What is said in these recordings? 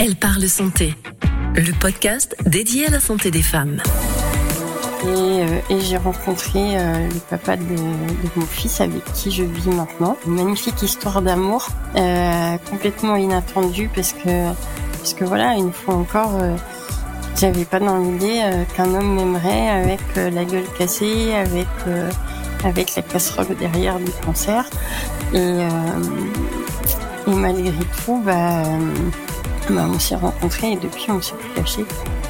Elle parle santé, le podcast dédié à la santé des femmes. Et, euh, j'ai rencontré euh, le papa de, mon fils avec qui je vis maintenant. Une magnifique histoire d'amour, euh, complètement inattendue parce que, voilà, une fois encore, j'avais pas dans l'idée qu'un homme m'aimerait avec la gueule cassée, avec avec la casserole derrière du cancer. Et, et malgré tout, bah on s'est rencontrés et depuis on s'est plus.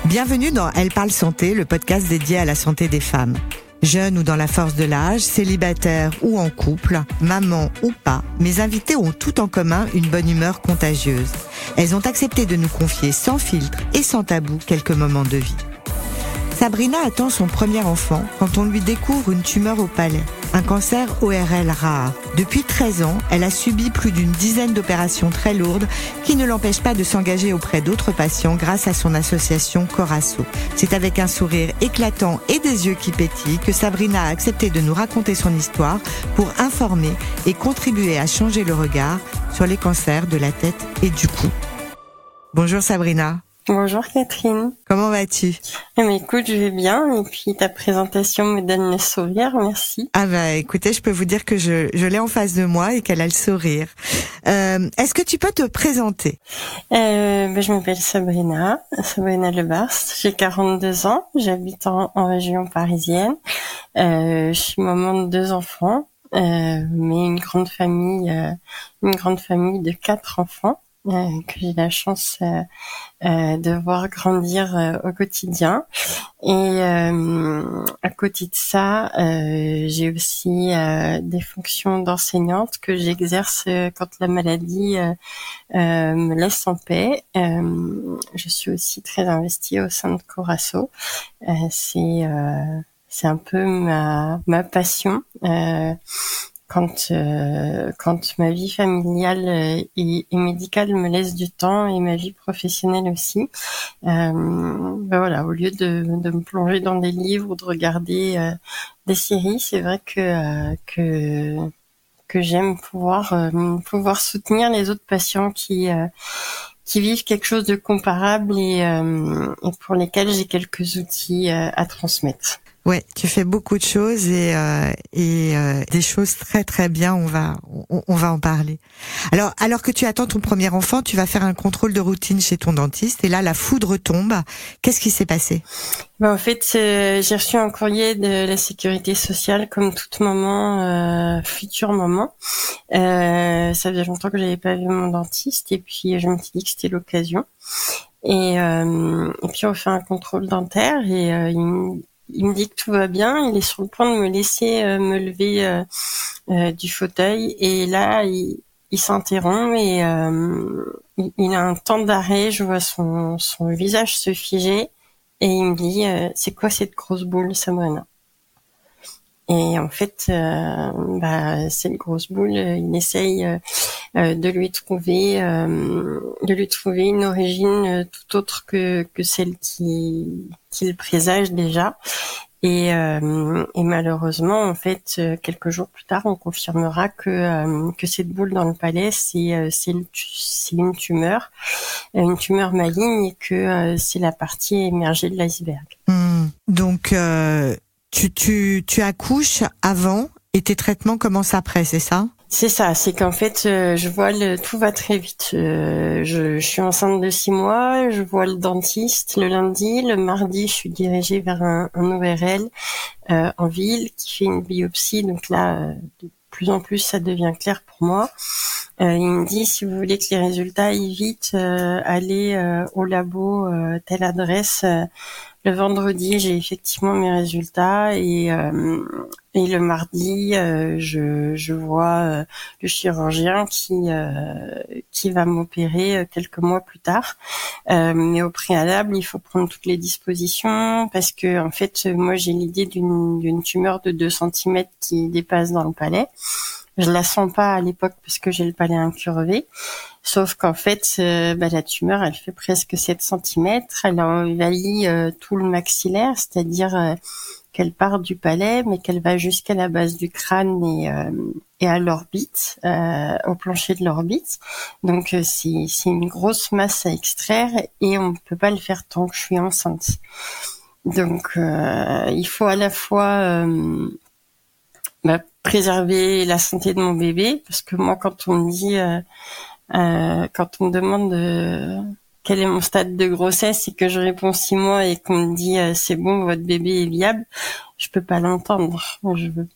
Bienvenue dans Elle parle santé, le podcast dédié à la santé des femmes. Jeunes ou dans la force de l'âge, célibataires ou en couple, maman ou pas, mes invités ont tout en commun une bonne humeur contagieuse. Elles ont accepté de nous confier sans filtre et sans tabou quelques moments de vie. Sabrina attend son premier enfant quand on lui découvre une tumeur au palais, un cancer ORL rare. Depuis 13 ans, elle a subi plus d'une dizaine d'opérations très lourdes qui ne l'empêchent pas de s'engager auprès d'autres patients grâce à son association Corasso. C'est avec un sourire éclatant et des yeux qui pétillent que Sabrina a accepté de nous raconter son histoire pour informer et contribuer à changer le regard sur les cancers de la tête et du cou. Bonjour Sabrina. Bonjour Catherine. Comment vas-tu? Eh ben, Écoute, je vais bien et puis ta présentation me donne le sourire, merci. Ah bah écoutez, je peux vous dire que je, je l'ai en face de moi et qu'elle a le sourire. Euh, Est-ce que tu peux te présenter? Euh, ben, Je m'appelle Sabrina, Sabrina Lebarst, j'ai 42 ans, j'habite en, en, région parisienne, euh, je suis maman de deux enfants, euh, mais une grande famille, euh, une grande famille de quatre enfants. Euh, que j'ai la chance euh, euh, de voir grandir au quotidien. Et à côté de ça, j'ai aussi des fonctions d'enseignante que j'exerce quand la maladie me laisse en paix. je suis aussi très investie au sein de Corasso. c'est c'est un peu ma, ma passion. Euh, quand euh, quand ma vie familiale euh, et, médicale me laisse du temps et ma vie professionnelle aussi. Euh, ben voilà, au lieu de, de, me plonger dans des livres ou de regarder euh, des séries, c'est vrai que euh, que que j'aime pouvoir pouvoir soutenir les autres patients qui qui vivent quelque chose de comparable et, et pour lesquels j'ai quelques outils à transmettre. Ouais, tu fais beaucoup de choses et, euh, et euh, des choses très très bien. On va on, va en parler. Alors alors que tu attends ton premier enfant, tu vas faire un contrôle de routine chez ton dentiste et là la foudre tombe. Qu'est-ce qui s'est passé? Ben, En fait, j'ai reçu un courrier de la sécurité sociale comme toute maman, euh, future maman. Euh, ça faisait longtemps que j'avais pas vu mon dentiste et puis je me suis dit que c'était l'occasion. Et, euh, et puis on fait un contrôle dentaire et euh, il, il me dit que tout va bien. Il est sur le point de me laisser euh, me lever euh, euh, du fauteuil. Et là, il, s'interrompt et il, il, a un temps d'arrêt. Je vois son, son visage se figer. Et il me dit, c'est quoi cette grosse boule, Sabrina et en fait, euh, bah, cette grosse boule, il essaye euh, de lui trouver, euh, de lui trouver une origine tout autre que, que celle qui qu'il présage déjà. Et, euh, malheureusement, en fait, quelques jours plus tard, on confirmera que euh, que cette boule dans le palais, c'est une tumeur, une tumeur maligne, et que c'est la partie émergée de l'iceberg. Mmh. Donc tu, tu, tu accouches avant et tes traitements commencent après, c'est ça? C'est ça, c'est qu'en fait, euh, je vois le tout va très vite. Euh, je, suis enceinte de six mois, je vois le dentiste le lundi, le mardi, je suis dirigée vers un, un ORL euh, en ville qui fait une biopsie. Donc là, de plus en plus, ça devient clair pour moi. il me dit si vous voulez que les résultats aillent allez au labo, telle adresse le vendredi, j'ai effectivement mes résultats et, euh, et le mardi, euh, je, je, vois euh, le chirurgien qui qui va m'opérer quelques mois plus tard. mais au préalable, il faut prendre toutes les dispositions parce que en fait, moi j'ai l'idée d'une tumeur de 2 cm qui dépasse dans le palais. Je la sens pas à l'époque parce que j'ai le palais incurvé. Sauf qu'en fait, euh, bah, la tumeur, elle fait presque 7 cm. Elle a envahi euh, tout le maxillaire, c'est-à-dire euh, qu'elle part du palais, mais qu'elle va jusqu'à la base du crâne et, et à l'orbite, au plancher de l'orbite. Donc c'est c'est une grosse masse à extraire et on ne peut pas le faire tant que je suis enceinte. Donc il faut à la fois bah, préserver la santé de mon bébé parce que moi quand on me dit quand on me demande quel est mon stade de grossesse et que je réponds six mois et qu'on me dit euh, c'est bon votre bébé est viable, je peux pas l'entendre. Je veux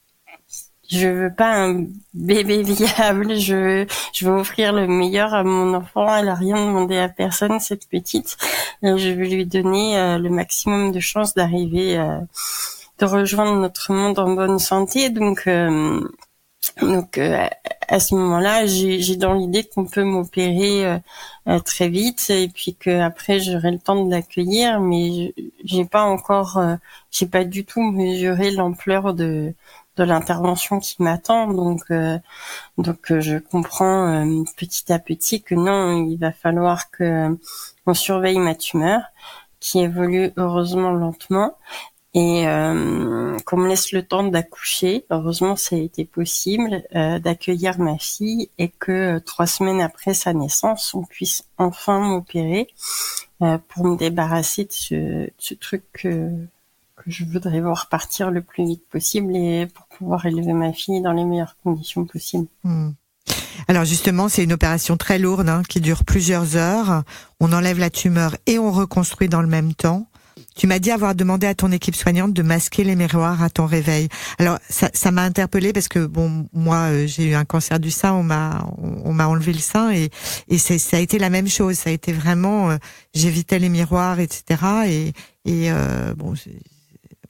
je veux pas un bébé viable, je veux, je veux offrir le meilleur à mon enfant, elle a rien demandé à personne cette petite, et je veux lui donner euh, le maximum de chances d'arriver euh, de rejoindre notre monde en bonne santé. Donc donc euh, à ce moment-là, j'ai dans l'idée qu'on peut m'opérer euh, euh, très vite et puis que après j'aurai le temps de l'accueillir, mais j'ai pas encore, j'ai pas du tout mesuré l'ampleur de de l'intervention qui m'attend. Donc donc je comprends petit à petit que non, il va falloir que on surveille ma tumeur qui évolue heureusement lentement et euh, qu'on me laisse le temps d'accoucher. Heureusement, ça a été possible euh, d'accueillir ma fille et que euh, trois semaines après sa naissance, on puisse enfin m'opérer euh, pour me débarrasser de ce, ce truc que, que, je voudrais voir partir le plus vite possible et pour pouvoir élever ma fille dans les meilleures conditions possibles. Hmm. Alors justement, c'est une opération très lourde hein, qui dure plusieurs heures. On enlève la tumeur et on reconstruit dans le même temps. Tu m'as dit avoir demandé à ton équipe soignante de masquer les miroirs à ton réveil. Alors ça, ça m'a interpellée parce que bon, moi euh, j'ai eu un cancer du sein, on m'a on, m'a enlevé le sein et et ça a été la même chose. Ça a été vraiment, euh, j'évitais les miroirs, etc. Et et euh, bon,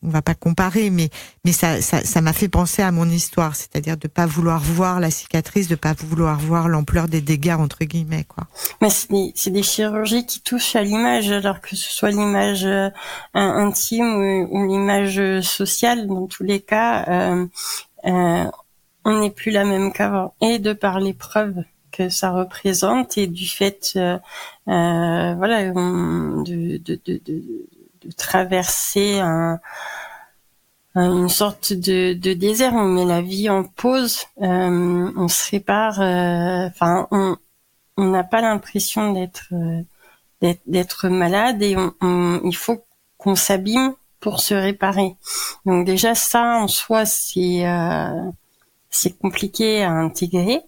on va pas comparer, mais mais ça ça m'a fait penser à mon histoire, c'est-à-dire de pas vouloir voir la cicatrice, de pas vouloir voir l'ampleur des dégâts entre guillemets quoi. Mais c'est des, des, chirurgies qui touchent à l'image, alors que ce soit l'image euh, intime ou, l'image sociale, dans tous les cas, euh, euh, on n'est plus la même qu'avant. Et de par les preuves que ça représente et du fait, euh, euh voilà, de, de, de, de de traverser un, une sorte de, de, désert. On met la vie en pause, euh, on se répare. Euh, enfin, on on n'a pas l'impression d'être euh, d'être malade et on, il faut qu'on s'abîme pour se réparer. Donc déjà ça en soi c'est c'est compliqué à intégrer.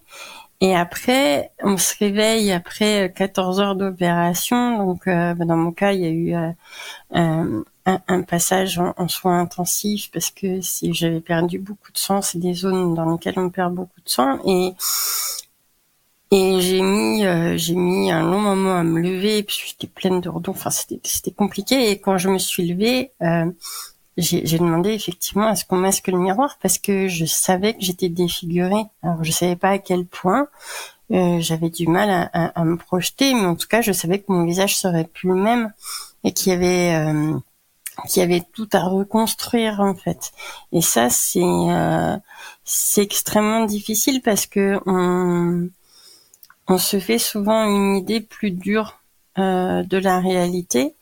Et après, on se réveille après 14 heures d'opération. Donc, euh, bah, dans mon cas, il y a eu euh, un, passage en, soins intensifs parce que si j'avais perdu beaucoup de sang, c'est des zones dans lesquelles on perd beaucoup de sang. Et et j'ai mis euh, j'ai mis un long moment à me lever. Puis j'étais pleine de redons. Enfin, c'était c'était compliqué. Et quand je me suis levée, j'ai demandé effectivement à ce qu'on masque le miroir parce que je savais que j'étais défigurée. Alors je savais pas à quel point euh, j'avais du mal à, à, me projeter, mais en tout cas je savais que mon visage serait plus le même et qu'il y avait euh, qu'il y avait tout à reconstruire en fait. Et ça c'est euh, c'est extrêmement difficile parce que on on se fait souvent une idée plus dure euh, de la réalité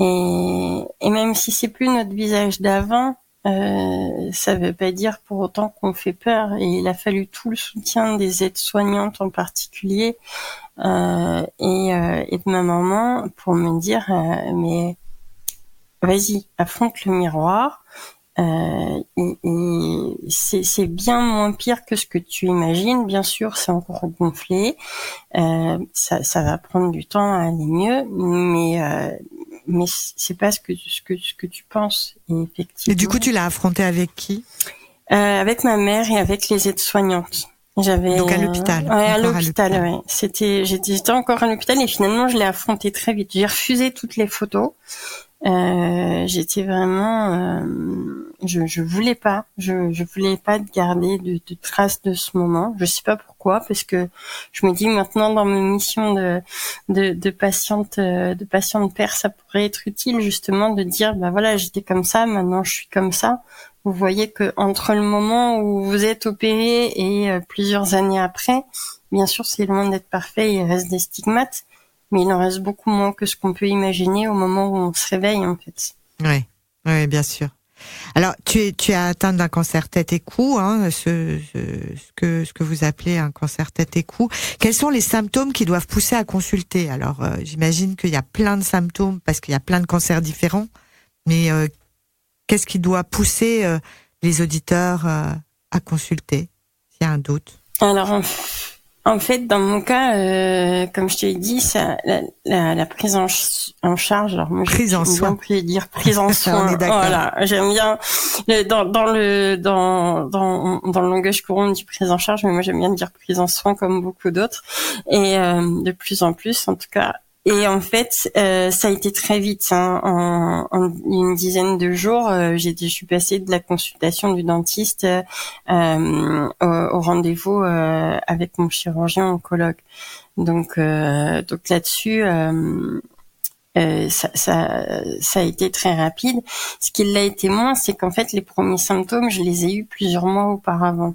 et, et même si c'est plus notre visage d'avant, euh, ça veut pas dire pour autant qu'on fait peur. Et il a fallu tout le soutien des aides-soignantes en particulier euh, et, euh, et, de ma maman pour me dire euh, mais vas-y affronte le miroir. Euh, c'est bien moins pire que ce que tu imagines. Bien sûr, c'est encore gonflé. Euh, ça, ça va prendre du temps à aller mieux, mais mais c'est pas ce que ce que ce que tu penses effectivement. Et du coup, tu l'as affronté avec qui? Euh, Avec ma mère et avec les aides-soignantes. J'avais donc à l'hôpital. ouais, à l'hôpital. Ouais. C'était j'étais encore à l'hôpital et finalement je l'ai affronté très vite. J'ai refusé toutes les photos. Euh, j'étais vraiment, euh, je, je voulais pas, je, je voulais pas garder de, de, traces de ce moment. Je sais pas pourquoi, parce que je me dis maintenant dans mes missions de, de, de patiente, de patiente père, ça pourrait être utile justement de dire, bah voilà, j'étais comme ça, maintenant je suis comme ça. Vous voyez que entre le moment où vous êtes opéré et euh, plusieurs années après, bien sûr, c'est loin d'être parfait, il reste des stigmates mais il en reste beaucoup moins que ce qu'on peut imaginer au moment où on se réveille en fait. Oui, oui, bien sûr. Alors, tu es, tu es atteinte d'un cancer tête et cou, hein, ce, ce, que, ce que vous appelez un cancer tête et cou. Quels sont les symptômes qui doivent pousser à consulter? Alors, euh, j'imagine qu'il y a plein de symptômes parce qu'il y a plein de cancers différents, mais euh, qu'est-ce qui doit pousser euh, les auditeurs à consulter? S'il y a un doute Alors, en fait, dans mon cas, euh, comme je te l'ai dit, ça, la, la, la prise en, en, charge. Alors moi, prise en soin. Plus dire prise en soin. voilà, j'aime bien dans, dans, le dans, dans dans le langage courant on dit prise en charge, mais moi j'aime bien dire prise en soin comme beaucoup d'autres. Et euh, de plus en plus, en tout cas, et en fait, euh, ça a été très vite. Hein. En, en, une dizaine de jours, euh, j'ai, je suis passée de la consultation du dentiste euh, au, au, rendez-vous euh, avec mon chirurgien oncologue. Donc, euh, donc là-dessus, euh, ça, ça, ça, a été très rapide. Ce qui l'a été moins, c'est qu'en fait, les premiers symptômes, je les ai eus plusieurs mois auparavant.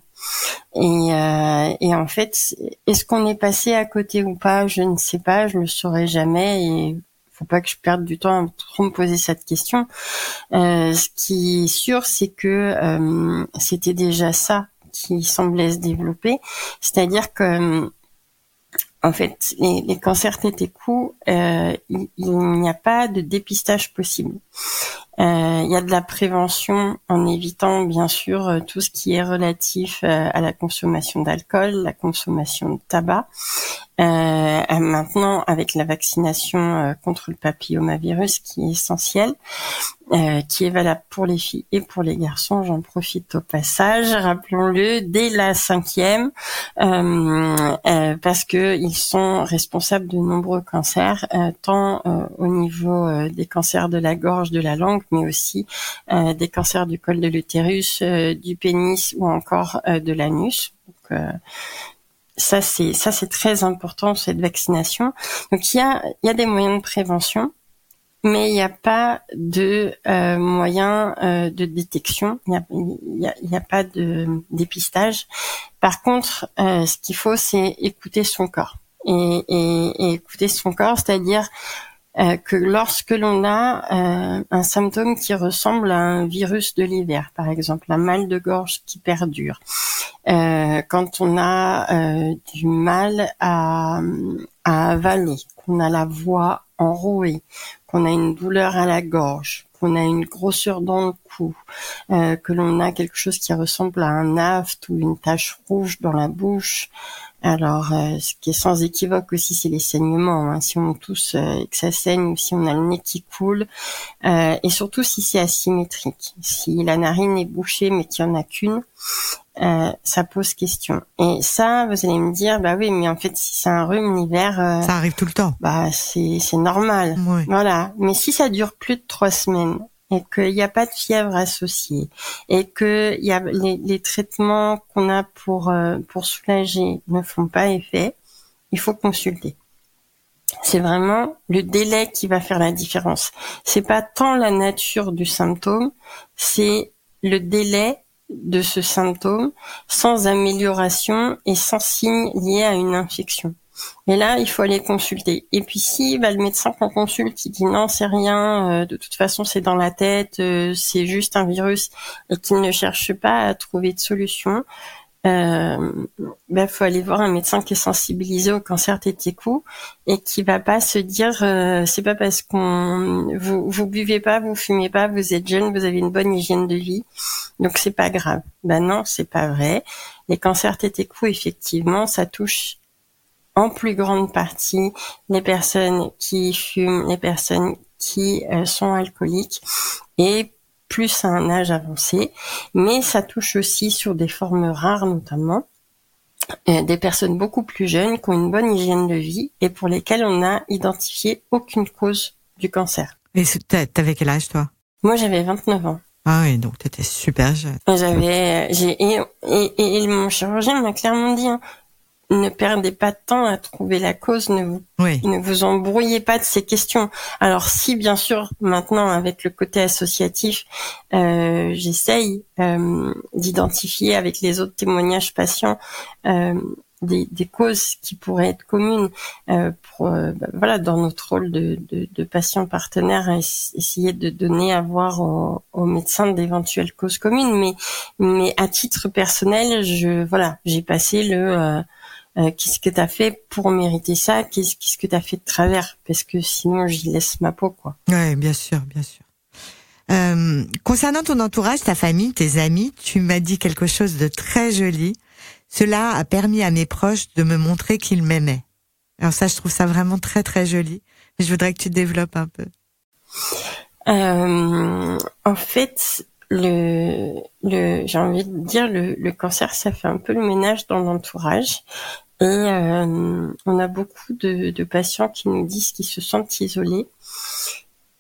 Et, euh, et en fait, est-ce qu'on est passé à côté ou pas? Je ne sais pas, je le saurai jamais. Et faut pas que je perde du temps à trop me poser cette question. Euh, ce qui est sûr, c'est que euh, c'était déjà ça qui semblait se développer, c'est-à-dire que en fait, les, les cancers tête et cou, euh, il, n'y a pas de dépistage possible. Euh, il y a de la prévention en évitant bien sûr euh, tout ce qui est relatif euh, à la consommation d'alcool, la consommation de tabac. Maintenant, avec la vaccination contre le papillomavirus qui est essentielle, qui est valable pour les filles et pour les garçons. J'en profite au passage, rappelons-le, dès la cinquième, parce que ils sont responsables de nombreux cancers, tant au niveau des cancers de la gorge, de la langue, mais aussi des cancers du col de l'utérus, du pénis ou encore de l'anus. Donc, ça c'est ça c'est très important cette vaccination. Donc il y a il y a des moyens de prévention mais il n'y a pas de euh, moyen euh, de détection, il n'y a, y a, pas de dépistage. Par contre, euh, ce qu'il faut, c'est écouter son corps. Et, écouter son corps, c'est-à-dire euh, que lorsque l'on a euh, un symptôme qui ressemble à un virus de l'hiver, par exemple un mal de gorge qui perdure, euh, quand on a du mal à, à avaler, qu'on a la voix enrouée, qu'on a une douleur à la gorge, qu'on a une grosseur dans le cou, euh, que l'on a quelque chose qui ressemble à un aft ou une tache rouge dans la bouche. Alors, euh, ce qui est sans équivoque aussi, c'est les saignements. Hein. Si on tousse euh, et que ça saigne, ou si on a le nez qui coule, et surtout si c'est asymétrique. Si la narine est bouchée mais qu'il n'y en a qu'une, euh, ça pose question. Et ça, vous allez me dire, bah oui, mais en fait, si c'est un rhume l'hiver, euh, ça arrive tout le temps. Bah c'est c'est normal. Voilà. Mais si ça dure plus de trois semaines et qu'il n'y a pas de fièvre associée et que les traitements qu'on a pour euh, pour soulager ne font pas effet, il faut consulter. C'est vraiment le délai qui va faire la différence. C'est pas tant la nature du symptôme, c'est le délai de ce symptôme sans amélioration et sans signe lié à une infection. Et là, il faut aller consulter. Et puis si bah, le médecin qu'on consulte, il dit non, c'est rien, euh, de toute façon c'est dans la tête, euh, c'est juste un virus, et qu'il ne cherche pas à trouver de solution, euh, bah, faut aller voir un médecin qui est sensibilisé au cancer téticou et qui va pas se dire euh, c'est pas parce qu'on vous vous buvez pas, vous fumez pas, vous êtes jeune, vous avez une bonne hygiène de vie, donc c'est pas grave. Ben non, c'est pas vrai. Les cancers téticou, effectivement, ça touche en plus grande partie les personnes qui fument, les personnes qui euh, sont alcooliques et plus à un âge avancé, mais ça touche aussi sur des formes rares notamment, euh, des personnes beaucoup plus jeunes qui ont une bonne hygiène de vie et pour lesquelles on n'a identifié aucune cause du cancer. Et t'avais quel âge toi? Moi j'avais 29 ans. Ah oui, donc t'étais super jeune. J'avais, j'ai et, et, et, mon chirurgien m'a clairement dit, hein, ne perdez pas de temps à trouver la cause, ne vous, ne vous embrouillez pas de ces questions. Alors si bien sûr maintenant avec le côté associatif, euh, j'essaye euh, d'identifier avec les autres témoignages patients euh, des, des, causes qui pourraient être communes euh, pour bah, voilà dans notre rôle de, de, de patient partenaire essayer de donner à voir aux, aux médecins d'éventuelles causes communes mais mais à titre personnel je voilà j'ai passé le euh, qu'est-ce que tu as fait pour mériter ça? Qu'est-ce qu'est-ce que tu as fait de travers? Parce que sinon j'y laisse ma peau quoi ouais bien sûr bien sûr euh, concernant ton entourage, ta famille, tes amis, tu m'as dit quelque chose de très joli. Cela a permis à mes proches de me montrer qu'ils m'aimaient. Alors ça, je trouve ça vraiment très très joli. je voudrais que tu développes un peu. Euh, en fait, le, le j'ai envie de dire le, le, cancer, ça fait un peu le ménage dans l'entourage. Et euh, on a beaucoup de, de patients qui nous disent qu'ils se sentent isolés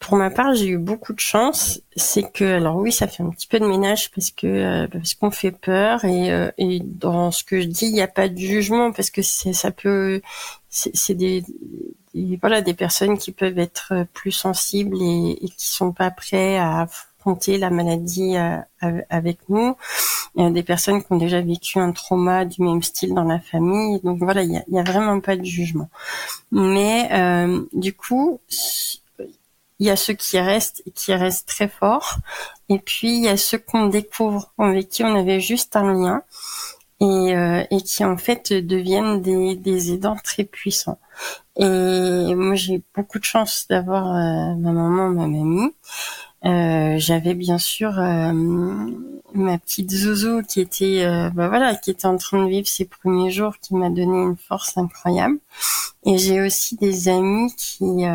pour ma part, j'ai eu beaucoup de chance. C'est que, alors oui, ça fait un petit peu de ménage parce que euh, parce qu'on fait peur et, euh, et dans ce que je dis, il n'y a pas de jugement parce que ça peut, c'est des, voilà des personnes qui peuvent être plus sensibles et, et qui sont pas prêts à affronter la maladie euh, avec nous. Des personnes qui ont déjà vécu un trauma du même style dans la famille. Donc voilà, il y a, a vraiment pas de jugement. Mais du coup il y a ceux qui restent et qui restent très forts, et puis il y a ceux qu'on découvre, avec qui on avait juste un lien, et, euh, qui en fait deviennent des, des aidants très puissants. Et moi j'ai beaucoup de chance d'avoir euh, ma maman, ma mamie. Euh, j'avais bien sûr euh, ma petite Zozo qui était bah voilà qui était en train de vivre ses premiers jours qui m'a donné une force incroyable. Et j'ai aussi des amis qui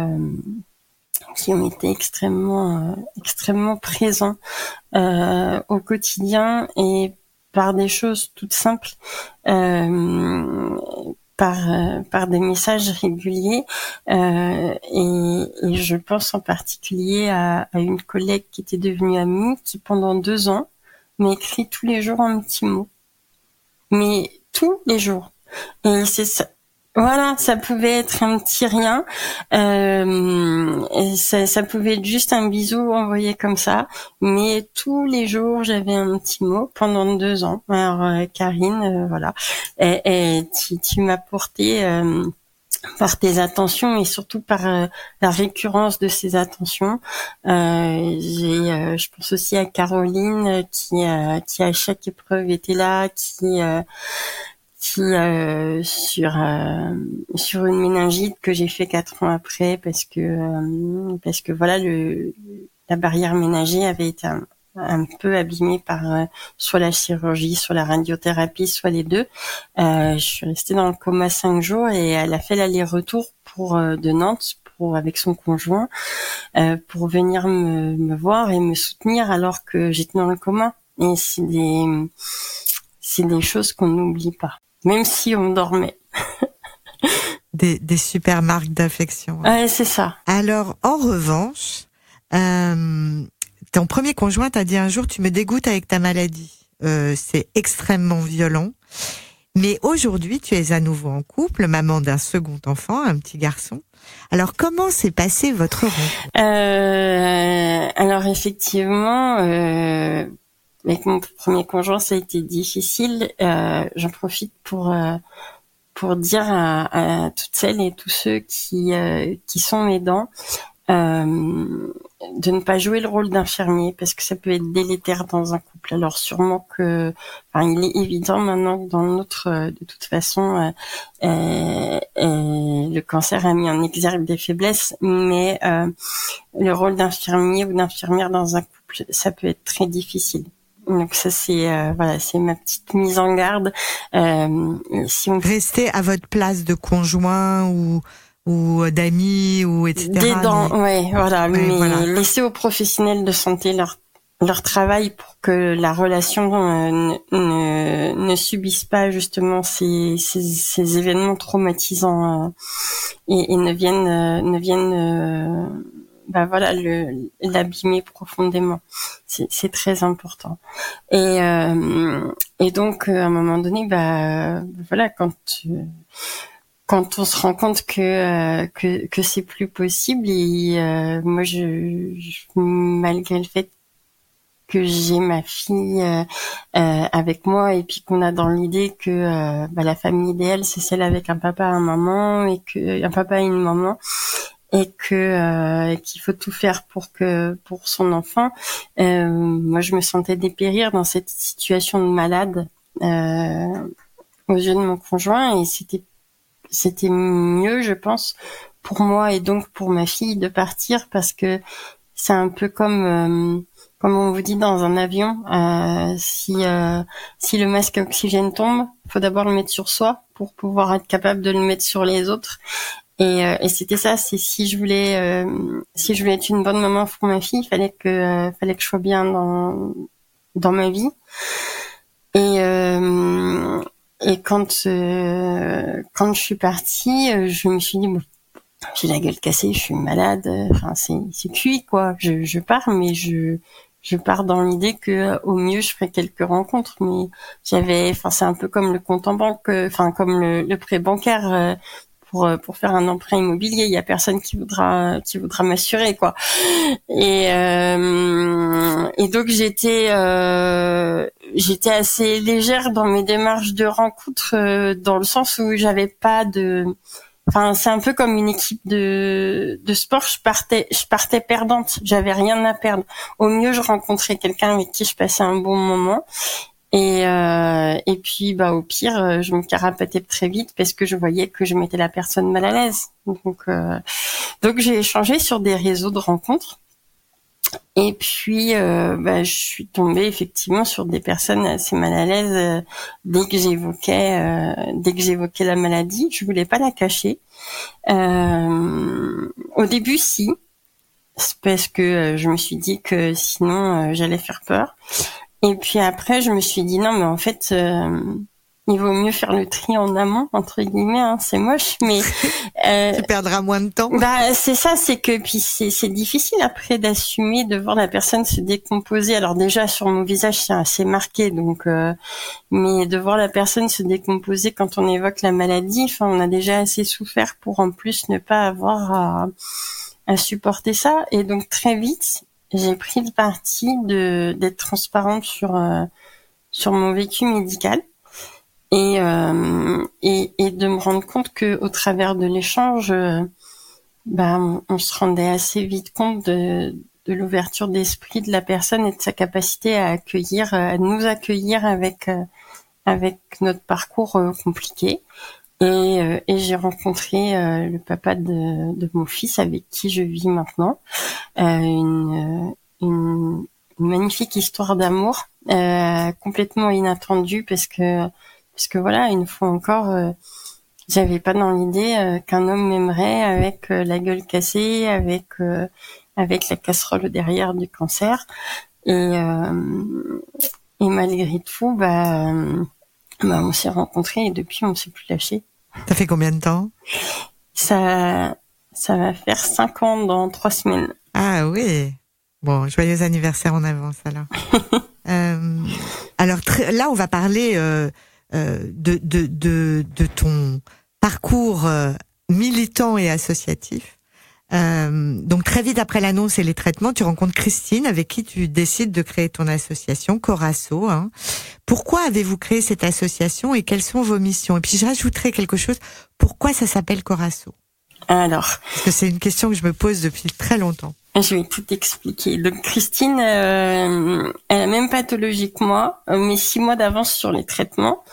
qui ont été extrêmement euh, extrêmement présents euh, au quotidien. Et par des choses toutes simples euh, par euh, par des messages réguliers euh, et, je pense en particulier à, à, une collègue qui était devenue amie qui pendant deux ans m'a écrit tous les jours un petit mot mais tous les jours. Et c'est ça voilà, ça pouvait être un petit rien, euh, ça, pouvait être juste un bisou envoyé comme ça, mais tous les jours j'avais un petit mot pendant deux ans. Alors euh, Karine, euh, voilà, et, tu, tu m'as porté euh, par tes attentions et surtout par la récurrence de ces attentions. Euh, j'ai, je pense aussi à Caroline qui, qui à chaque épreuve était là, qui euh, sur euh, sur une méningite que j'ai fait quatre ans après parce que euh, parce que voilà le la barrière ménagée avait été un, un peu abîmée par soit la chirurgie, soit la radiothérapie, soit les deux. je suis restée dans le coma cinq jours et elle a fait l'aller-retour pour de Nantes pour avec son conjoint pour venir me, me voir et me soutenir alors que j'étais dans le coma. Et c'est des c'est des choses qu'on n'oublie pas même si on dormait. des, des super marques d'affection. Ouais, c'est ça. Alors, en revanche, euh, ton premier conjoint t'a dit un jour, tu me dégoûtes avec ta maladie. Euh, c'est extrêmement violent. Mais aujourd'hui, tu es à nouveau en couple, maman d'un second enfant, un petit garçon. Alors, comment s'est passé votre rencontre? Euh, Alors, effectivement, euh, avec mon premier conjoint, ça a été difficile. Euh, J'en profite pour euh, pour dire à, à, toutes celles et tous ceux qui euh, qui sont aidants euh, de ne pas jouer le rôle d'infirmier parce que ça peut être délétère dans un couple. Alors sûrement que, enfin, il est évident maintenant que dans notre, euh, de toute façon, euh, le cancer a mis en exergue des faiblesses, mais le rôle d'infirmier ou d'infirmière dans un couple, ça peut être très difficile. Donc ça c'est euh, voilà c'est ma petite mise en garde. Euh, si on restez à votre place de conjoint ou ou d'amis ou etc. Des dents, ouais, voilà. mais voilà. laissez aux professionnels de santé leur leur travail pour que la relation euh, ne, ne, subisse pas justement ces, ces, ces événements traumatisants euh, et, et, ne viennent euh, ne viennent bah voilà l'abîmer profondément. C'est très important. Et euh, et donc euh, à un moment donné bah voilà quand quand on se rend compte que euh, que, que c'est plus possible et moi je, malgré le fait que j'ai ma fille euh, euh, avec moi et puis qu'on a dans l'idée que euh, bah, la famille idéale c'est celle avec un papa, un maman et que un papa et une maman et que qu'il faut tout faire pour que pour son enfant. moi, je me sentais dépérir dans cette situation de malade aux yeux de mon conjoint et c'était c'était mieux, je pense, pour moi et donc pour ma fille de partir parce que c'est un peu comme comme on vous dit dans un avion, euh, si euh, si le masque oxygène tombe, faut d'abord le mettre sur soi pour pouvoir être capable de le mettre sur les autres. Et, euh, et c'était ça, c'est si je voulais euh, si je voulais être une bonne maman pour ma fille, il fallait que euh, fallait que je sois bien dans dans ma vie. Et et quand quand je suis partie, je me suis dit bon, j'ai la gueule cassée, je suis malade, enfin c'est cuit quoi. Je je pars mais je je pars dans l'idée que au mieux je ferai quelques rencontres mais j'avais enfin c'est un peu comme le compte en banque enfin comme le, le prêt bancaire pour euh, pour faire un emprunt immobilier il y a personne qui voudra qui voudra m'assurer quoi et euh, et donc j'étais euh, j'étais assez légère dans mes démarches de rencontres euh, dans le sens où j'avais pas de Enfin, c'est un peu comme une équipe de, de sport. Je partais, je partais perdante. J'avais rien à perdre. Au mieux, je rencontrais quelqu'un avec qui je passais un bon moment. Et, euh, et puis, bah, au pire, euh, je me carapatais très vite parce que je voyais que je mettais la personne mal à l'aise. Donc, euh, donc j'ai échangé sur des réseaux de rencontres. Et puis, euh, bah, je suis tombée effectivement sur des personnes assez mal à l'aise euh, dès que j'évoquais, euh, dès que j'évoquais la maladie. Je voulais pas la cacher. au début, si, parce que je me suis dit que sinon j'allais faire peur. Et puis après, je me suis dit non, mais en fait, il vaut mieux faire le tri en amont entre guillemets hein, c'est moche mais euh, tu perdras moins de temps. bah c'est ça c'est que puis c'est c'est difficile après d'assumer de voir la personne se décomposer. Alors déjà sur mon visage c'est assez marqué donc euh, mais de voir la personne se décomposer quand on évoque la maladie enfin on a déjà assez souffert pour en plus ne pas avoir à, à supporter ça. Et donc très vite j'ai pris le parti de d'être transparente sur euh, sur mon vécu médical et, euh, et, et de me rendre compte que au travers de l'échange, euh, bah, on, se rendait assez vite compte de, de l'ouverture d'esprit de la personne et de sa capacité à accueillir, à nous accueillir avec euh, avec notre parcours compliqué. Et, et j'ai rencontré le papa de, de, mon fils avec qui je vis maintenant. une, une, magnifique histoire d'amour complètement inattendue parce que puisque voilà, une fois encore, euh, j'avais pas dans l'idée euh, qu'un homme m'aimerait avec euh, la gueule cassée, avec avec la casserole derrière du cancer. Et, et malgré tout, bah, bah on s'est rencontrés et depuis on s'est plus lâché. Ça fait combien de temps? Ça ça va faire cinq ans dans trois semaines. Ah oui. Bon, joyeux anniversaire en avance alors. alors là, on va parler euh, de, de, de, de, ton parcours euh, militant et associatif. Euh, donc très vite après l'annonce et les traitements, tu rencontres Christine avec qui tu décides de créer ton association Corasso. Hein. Pourquoi avez-vous créé cette association et quelles sont vos missions? Et puis j'ajouterai quelque chose. Pourquoi ça s'appelle Corasso? Alors, parce que c'est une question que je me pose depuis très longtemps. Je vais tout expliquer. Donc Christine, euh, elle a même pathologie que moi, euh, mais six mois d'avance sur les traitements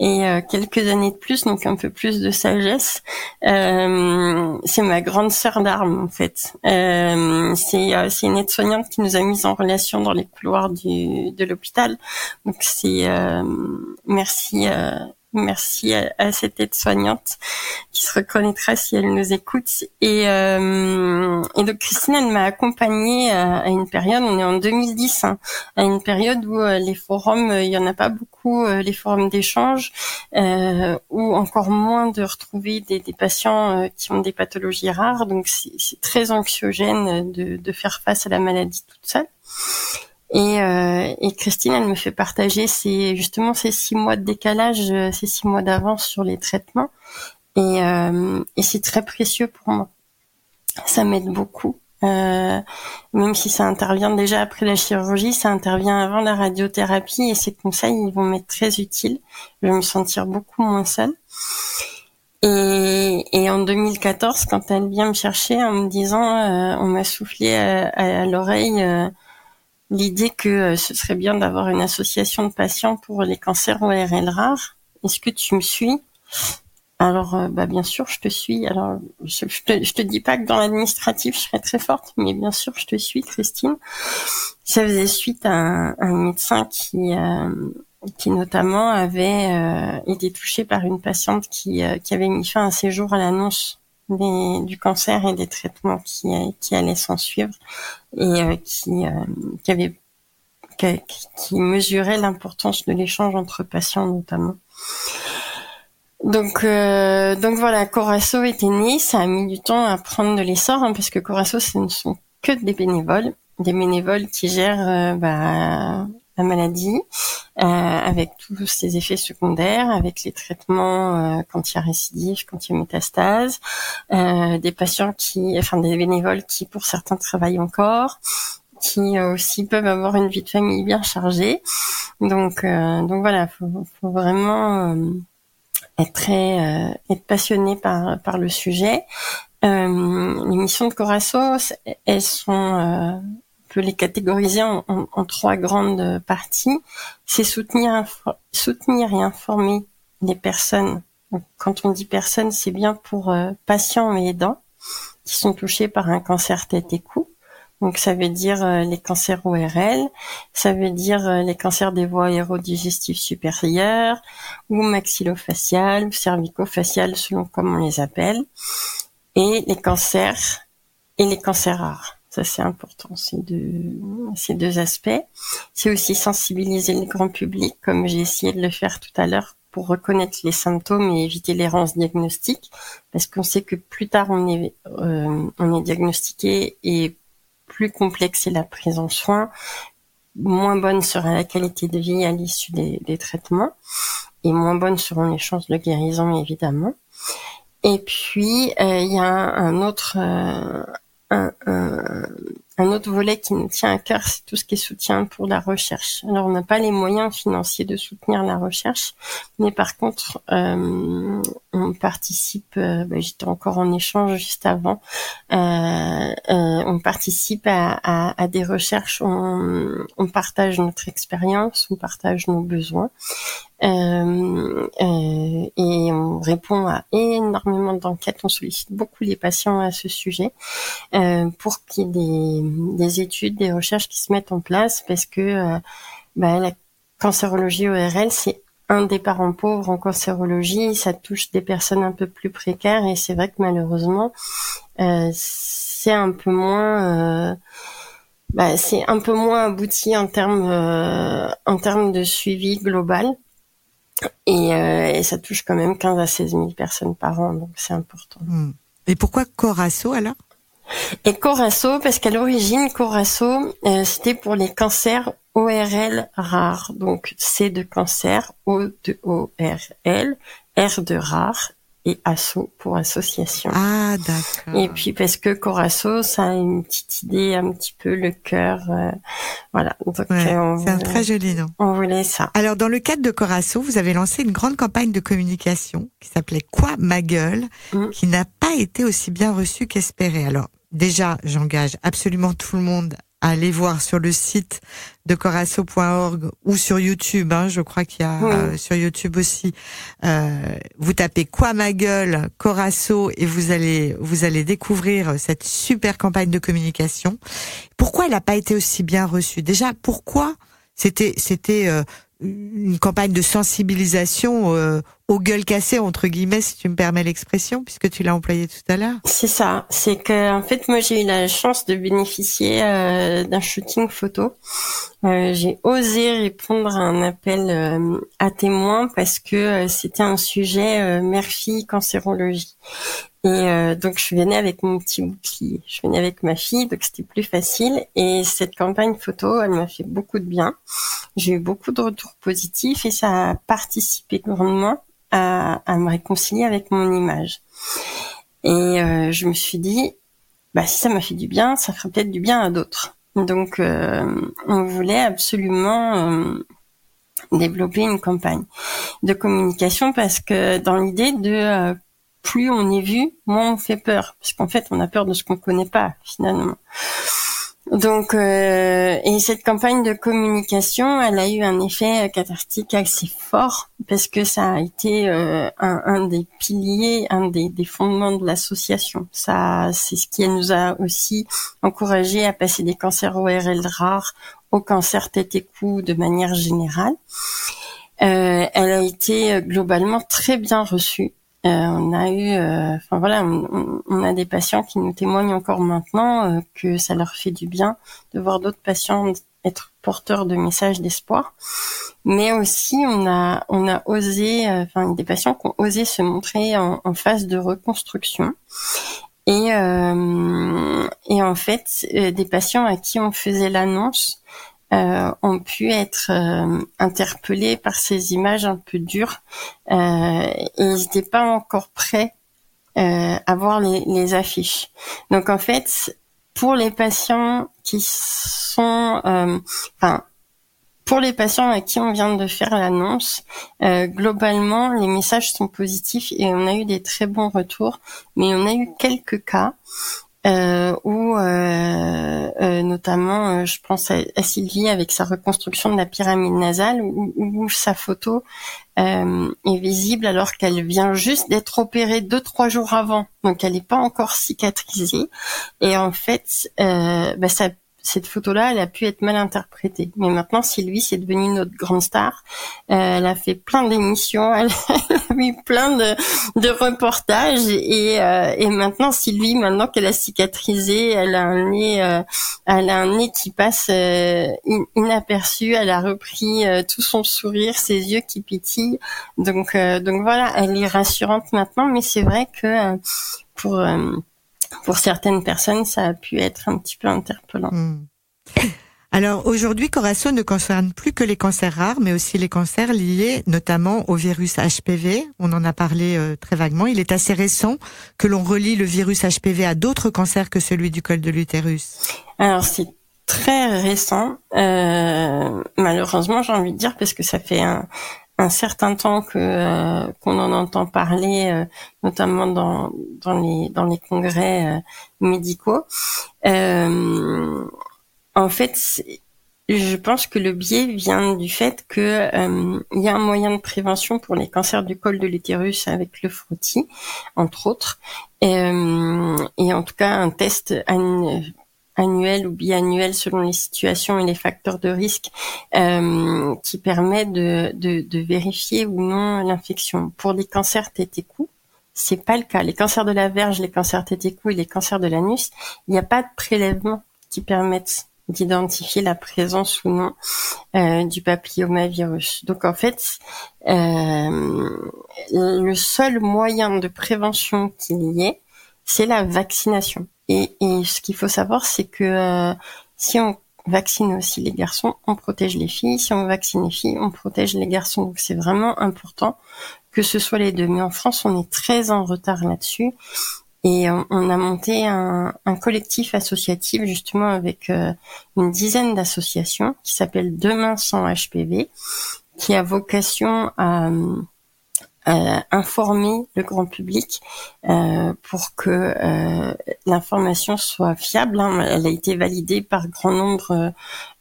et euh, quelques années de plus, donc un peu plus de sagesse. Euh, c'est ma grande sœur d'armes en fait. Euh, c'est une aide-soignante qui nous a mis en relation dans les couloirs du, de l'hôpital. Donc c'est merci Merci à, cette aide-soignante qui se reconnaîtra si elle nous écoute. Et, euh, et donc Christine, elle m'a accompagnée à, une période, on est en 2010, hein, à une période où euh, les forums, euh, il y en a pas beaucoup, euh, les forums d'échange, euh, ou encore moins de retrouver des, des patients qui ont des pathologies rares. Donc c'est très anxiogène de, de faire face à la maladie toute seule. Et, euh, et, Christine, elle me fait partager ces, justement ces six mois de décalage, euh, ces six mois d'avance sur les traitements. Et, euh, et c'est très précieux pour moi. Ça m'aide beaucoup. Euh, même si ça intervient déjà après la chirurgie, ça intervient avant la radiothérapie et ces conseils ils vont m'être très utiles. Je vais me sentir beaucoup moins seule. Et, et, en 2014, quand elle vient me chercher en me disant, euh, on m'a soufflé à, l'oreille euh, l'idée que euh, ce serait bien d'avoir une association de patients pour les cancers ORL rares. Est-ce que tu me suis? Alors, bah bien sûr, je te suis. Alors, je, te, je te dis pas que dans l'administratif, je serais très forte, mais bien sûr, je te suis, Christine. Ça faisait suite à un, médecin qui qui notamment avait euh, été touchée par une patiente qui, euh, qui avait mis fin à ses jours à l'annonce du cancer et des traitements qui, qui allaient s'en suivre et euh, qui, qui qui, mesurait l'importance de l'échange entre patients notamment. Donc, donc voilà, Corasso était né. Ça a mis du temps à prendre de l'essor hein, parce que Corasso, ce ne sont que des bénévoles, des bénévoles qui gèrent bah, la maladie, euh, avec tous ses effets secondaires, avec les traitements euh, quand il y a récidive, quand il y a métastase, euh, des patients qui, enfin des bénévoles qui pour certains travaillent encore, qui aussi peuvent avoir une vie de famille bien chargée. Donc, donc voilà, faut, faut vraiment être très passionné par le sujet. Les missions de Corasso, elles sont peut les catégoriser en, trois grandes parties. C'est soutenir, soutenir et informer les personnes. quand on dit personnes, c'est bien pour euh, patients et aidants qui sont touchés par un cancer tête et cou. Donc ça veut dire euh, les cancers ORL, ça veut dire euh, les cancers des voies aérodigestives supérieures ou maxillofaciales ou cervico-faciales selon comment on les appelle, et les cancers et les cancers rares. Ça, c'est important, ces deux, ces deux aspects. C'est aussi sensibiliser le grand public, comme j'ai essayé de le faire tout à l'heure, pour reconnaître les symptômes et éviter l'errance diagnostique, parce qu'on sait que plus tard on est, euh, on est diagnostiqué et plus complexe est la prise en soin, moins bonne sera la qualité de vie à l'issue des, des traitements, et moins bonnes seront les chances de guérison, évidemment. Et puis, euh, il y a un, autre, euh, un, autre volet qui nous tient à cœur, c'est tout ce qui est soutien pour la recherche. Alors, on n'a pas les moyens financiers de soutenir la recherche, mais par contre, euh, on participe. Euh, bah, J'étais encore en échange juste avant. Euh, on participe à, des recherches. On, partage notre expérience, on partage nos besoins. Euh, euh, et on répond à énormément d'enquêtes, on sollicite beaucoup les patients à ce sujet euh, pour qu'il y ait des, des, études, des recherches qui se mettent en place parce que bah, la cancérologie ORL, c'est un des parents pauvres en cancérologie, ça touche des personnes un peu plus précaires et c'est vrai que malheureusement, c'est un peu moins... Bah, c'est un peu moins abouti en termes en termes de suivi global. Et, euh, et, ça touche quand même 15 à 16 000 personnes par an, donc c'est important. Hmm. Et pourquoi Corasso alors? Et Corasso, parce qu'à l'origine, Corasso, euh, c'était pour les cancers ORL rares. Donc C de cancer, O de ORL, R de rare et ASSO pour association. Ah, d'accord. Et puis parce que Corasso, ça a une petite idée, un petit peu le cœur, euh, voilà. Euh, c'est un très joli nom. On voulait ça. Alors dans le cadre de Corasso, vous avez lancé une grande campagne de communication qui s'appelait Quoi ma gueule, mm. qui n'a pas été aussi bien reçue qu'espéré. Alors déjà, j'engage absolument tout le monde allez voir sur le site de corasso.org ou sur YouTube. Hein, je crois qu'il y a euh, sur YouTube aussi. Euh, vous tapez quoi ma gueule Corasso et vous allez vous allez découvrir cette super campagne de communication. Pourquoi elle n'a pas été aussi bien reçue? Déjà, pourquoi c'était c'était euh, une campagne de sensibilisation euh, aux gueules cassées entre guillemets si tu me permets l'expression puisque tu l'as employé tout à l'heure. C'est ça, c'est que en fait moi j'ai eu la chance de bénéficier euh, d'un shooting photo. Euh, j'ai osé répondre à un appel euh, à témoins parce que c'était un sujet mère-fille cancérologie et donc je venais avec mon petit bouclier, je venais avec ma fille, donc c'était plus facile. Et cette campagne photo, elle m'a fait beaucoup de bien. J'ai eu beaucoup de retours positifs et ça a participé grandement à, à me réconcilier avec mon image. Et euh, je me suis dit, bah si ça m'a fait du bien, ça ferait peut-être du bien à d'autres. Donc on voulait absolument développer une campagne de communication parce que dans l'idée de plus on est vu, moins on fait peur parce qu'en fait on a peur de ce qu'on connaît pas finalement. Donc, euh, et cette campagne de communication, elle a eu un effet cathartique assez fort parce que ça a été euh, un, des piliers, un des, fondements de l'association. Ça, c'est ce qui nous a aussi encouragé à passer des cancers ORL rares au cancer tête et cou de manière générale. Euh, elle a été globalement très bien reçue. Euh, on a eu, euh, enfin voilà, on, a des patients qui nous témoignent encore maintenant euh, que ça leur fait du bien de voir d'autres patients être porteurs de messages d'espoir. Mais aussi, on a, on a osé, enfin des patients qui ont osé se montrer en, en phase de reconstruction. Et, et en fait, des patients à qui on faisait l'annonce euh, ont pu être euh, interpellés par ces images un peu dures euh, et ils n'étaient pas encore prêts euh, à voir les, les, affiches. Donc en fait, pour les patients qui sont, euh, enfin, pour les patients à qui on vient de faire l'annonce, globalement, les messages sont positifs et on a eu des très bons retours, mais on a eu quelques cas euh, où euh, euh, notamment je pense à, Sylvie avec sa reconstruction de la pyramide nasale où, sa photo est visible alors qu'elle vient juste d'être opérée deux trois jours avant. Donc elle n'est pas encore cicatrisée. Et en fait bah, ça cette photo-là, elle a pu être mal interprétée. Mais maintenant, Sylvie, c'est devenu notre grande star. Euh, elle a fait plein d'émissions, elle, a eu plein de, de reportages. Et, euh, et maintenant, Sylvie, maintenant qu'elle a cicatrisé, elle a un nez, euh, elle a un nez qui passe euh, inaperçu. Elle a repris euh, tout son sourire, ses yeux qui pétillent. Donc, donc voilà, elle est rassurante maintenant. Mais c'est vrai que pour pour certaines personnes, ça a pu être un petit peu interpellant. Hmm. Alors aujourd'hui, Corasso ne concerne plus que les cancers rares, mais aussi les cancers liés notamment au virus HPV. On en a parlé euh, très vaguement. Il est assez récent que l'on relie le virus HPV à d'autres cancers que celui du col de l'utérus. Alors c'est très récent, euh, malheureusement j'ai envie de dire, parce que ça fait un, un certain temps que euh, qu'on en entend parler, euh, notamment dans dans les dans les congrès euh, médicaux. en fait, je pense que le biais vient du fait que il y a un moyen de prévention pour les cancers du col de l'utérus avec le frottis, entre autres, et, et en tout cas un test annuel ou biannuel selon les situations et les facteurs de risque euh, qui permet de, de, de, vérifier ou non l'infection. Pour les cancers tête c'est pas le cas. Les cancers de la verge, les cancers tête et les cancers de l'anus, il n'y a pas de prélèvement qui permettent d'identifier la présence ou non euh, du papillomavirus. Donc en fait, euh, le seul moyen de prévention qu'il y ait, c'est la vaccination. Et, ce qu'il faut savoir, c'est que euh, si on vaccine aussi les garçons, on protège les filles. Si on vaccine les filles, on protège les garçons. Donc c'est vraiment important que ce soit les deux. Mais en France, on est très en retard là-dessus. Et on, a monté un, collectif associatif justement avec euh, une dizaine d'associations qui s'appelle Demain sans HPV, qui a vocation à informer le grand public euh, pour que euh, l'information soit fiable. Hein. Elle a été validée par grand nombre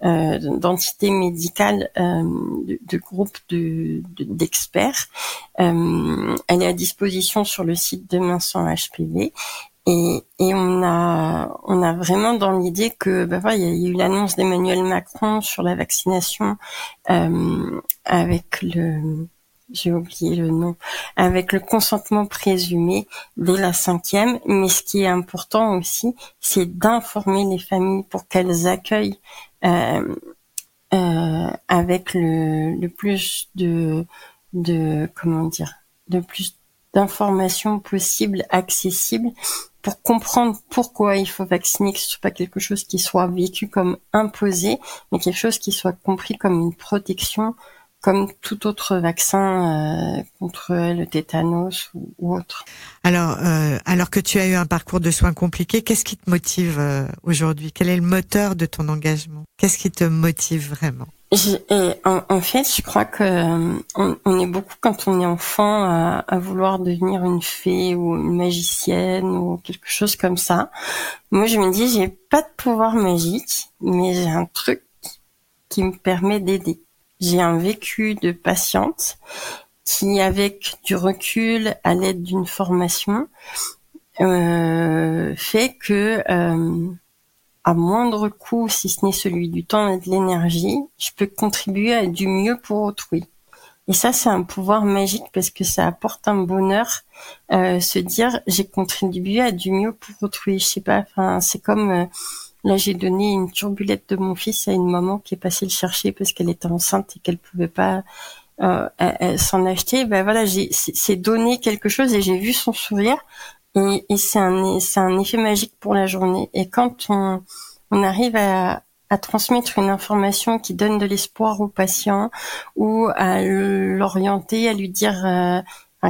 euh, d'entités médicales, de, de, groupes d'experts. De, elle est à disposition sur le site Demain sans HPV. Et, et, on a on a vraiment dans l'idée que bah voilà, il y a eu l'annonce d'Emmanuel Macron sur la vaccination euh, avec le j'ai oublié le nom, avec le consentement présumé dès la cinquième. Mais ce qui est important aussi, c'est d'informer les familles pour qu'elles accueillent euh, euh, avec le, le plus de, de comment dire, de plus d'informations possibles, accessibles, pour comprendre pourquoi il faut vacciner, que ce soit pas quelque chose qui soit vécu comme imposé, mais quelque chose qui soit compris comme une protection comme tout autre vaccin euh, contre le tétanos ou, autre. Alors, euh, alors que tu as eu un parcours de soins compliqué, qu'est-ce qui te motive euh, aujourd'hui? Quel est le moteur de ton engagement? Qu'est-ce qui te motive vraiment? Et en, fait, je crois que on, est beaucoup quand on est enfant à, à, vouloir devenir une fée ou une magicienne ou quelque chose comme ça. Moi, je me dis, j'ai pas de pouvoir magique, mais j'ai un truc qui me permet d'aider j'ai un vécu de patiente qui, avec du recul, à l'aide d'une formation, euh, fait que euh, à moindre coût, si ce n'est celui du temps et de l'énergie, je peux contribuer à du mieux pour autrui. Et ça, c'est un pouvoir magique parce que ça apporte un bonheur, euh, se dire j'ai contribué à du mieux pour autrui. Je sais pas, enfin, c'est comme euh, Là, j'ai donné une turbulette de mon fils à une maman qui est passée le chercher parce qu'elle était enceinte et qu'elle pouvait pas euh, s'en acheter. Ben voilà, j'ai c'est donné quelque chose et j'ai vu son sourire et, c'est un un effet magique pour la journée. Et quand on arrive à à transmettre une information qui donne de l'espoir au patient ou à l'orienter, à lui dire euh,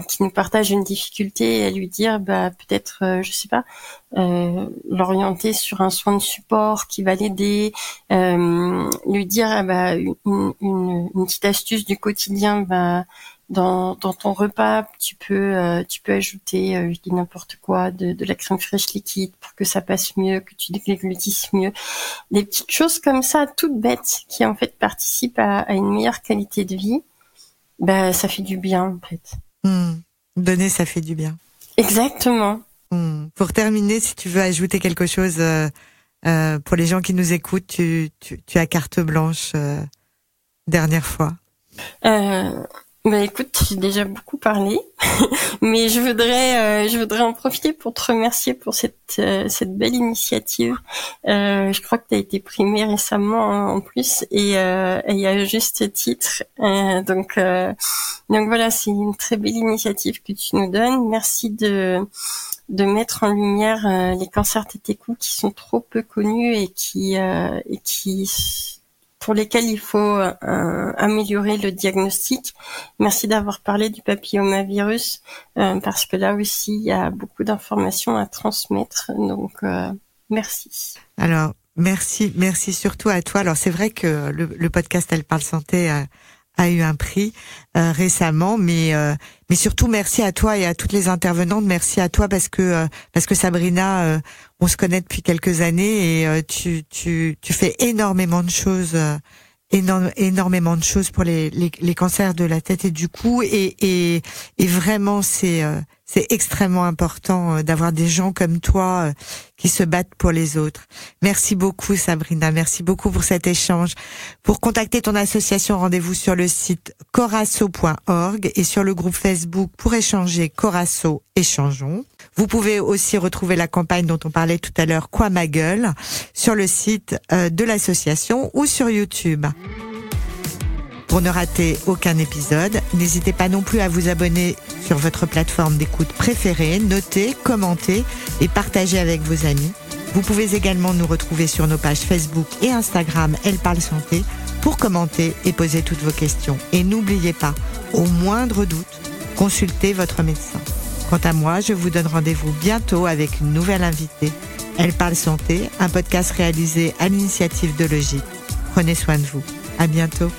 qui nous partage une difficulté et à lui dire bah peut-être euh, je sais pas euh, l'orienter sur un soin de support qui va l'aider euh, lui dire ah bah une, une, une, petite astuce du quotidien bah dans, dans ton repas tu peux euh, tu peux ajouter euh, je dis n'importe quoi de, de la crème fraîche liquide pour que ça passe mieux que tu déglutisses mieux. Des petites choses comme ça toutes bêtes qui en fait participent à, à une meilleure qualité de vie. Bah ça fait du bien en fait Hmm. Donner, ça fait du bien. Exactement. Hmm. Pour terminer, si tu veux ajouter quelque chose euh, euh, pour les gens qui nous écoutent, tu, tu, tu as carte blanche euh, dernière fois. Euh, bah écoute, j'ai déjà beaucoup parlé, mais je voudrais, euh, je voudrais en profiter pour te remercier pour cette euh, cette belle initiative. Euh, je crois que tu as été primée récemment en plus et, euh, y a juste titre. donc donc voilà, c'est une très belle initiative que tu nous donnes. Merci de de mettre en lumière les cancers tétécou qui sont trop peu connus et qui et qui pour lesquels il faut euh, améliorer le diagnostic. Merci d'avoir parlé du papillomavirus euh, parce que là aussi il y a beaucoup d'informations à transmettre. Donc euh, merci. Alors merci, merci surtout à toi. Alors c'est vrai que le, le podcast Elle parle santé eu un prix euh, récemment, mais euh, mais surtout merci à toi et à toutes les intervenantes. Merci à toi parce que euh, parce que Sabrina, on se connaît depuis quelques années et tu tu tu fais énormément de choses. énormément de choses pour les, les, les, cancers de la tête et du cou et, et, et vraiment c'est c'est extrêmement important euh, d'avoir des gens comme toi euh, qui se battent pour les autres. Merci beaucoup Sabrina, merci beaucoup pour cet échange. Pour contacter ton association, rendez-vous sur le site corasso.org et sur le groupe Facebook pour échanger Corasso Échangeons. Vous pouvez aussi retrouver la campagne dont on parlait tout à l'heure, Quoi ma gueule, sur le site euh, de l'association ou sur YouTube. Pour ne rater aucun épisode, n'hésitez pas non plus à vous abonner sur votre plateforme d'écoute préférée, noter, commenter et partager avec vos amis. Vous pouvez également nous retrouver sur nos pages Facebook et Instagram Elle parle santé pour commenter et poser toutes vos questions. Et n'oubliez pas, au moindre doute, consultez votre médecin. Quant à moi, je vous donne rendez-vous bientôt avec une nouvelle invitée. Elle parle santé, un podcast réalisé à l'initiative de Logique. Prenez soin de vous. À bientôt.